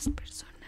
las personas.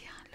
La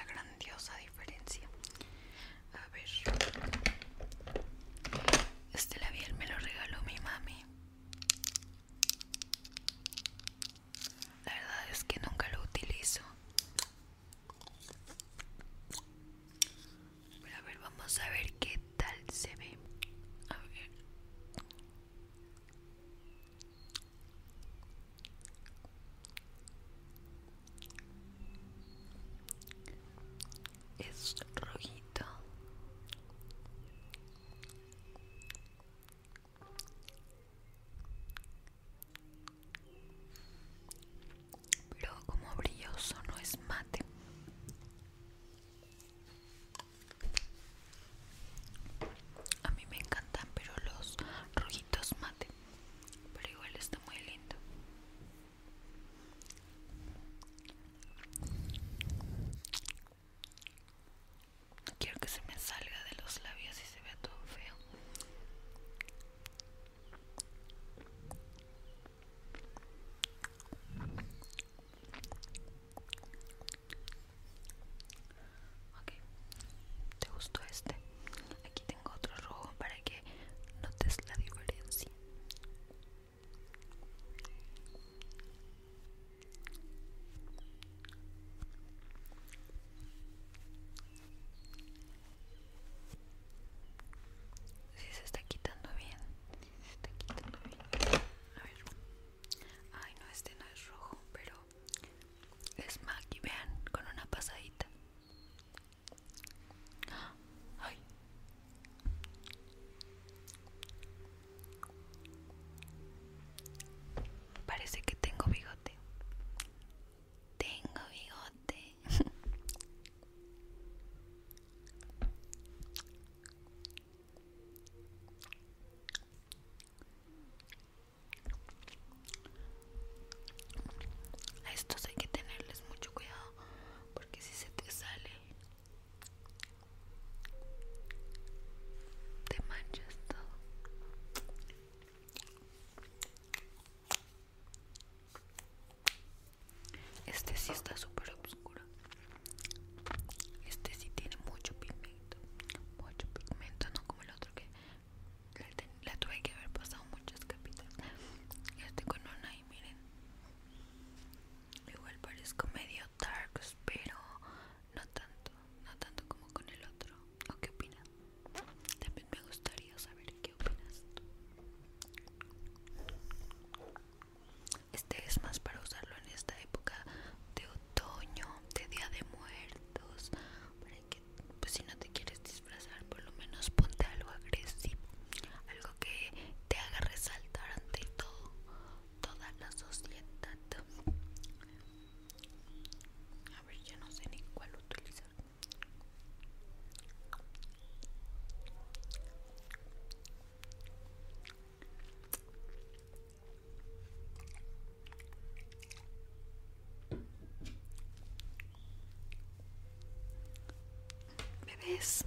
guys.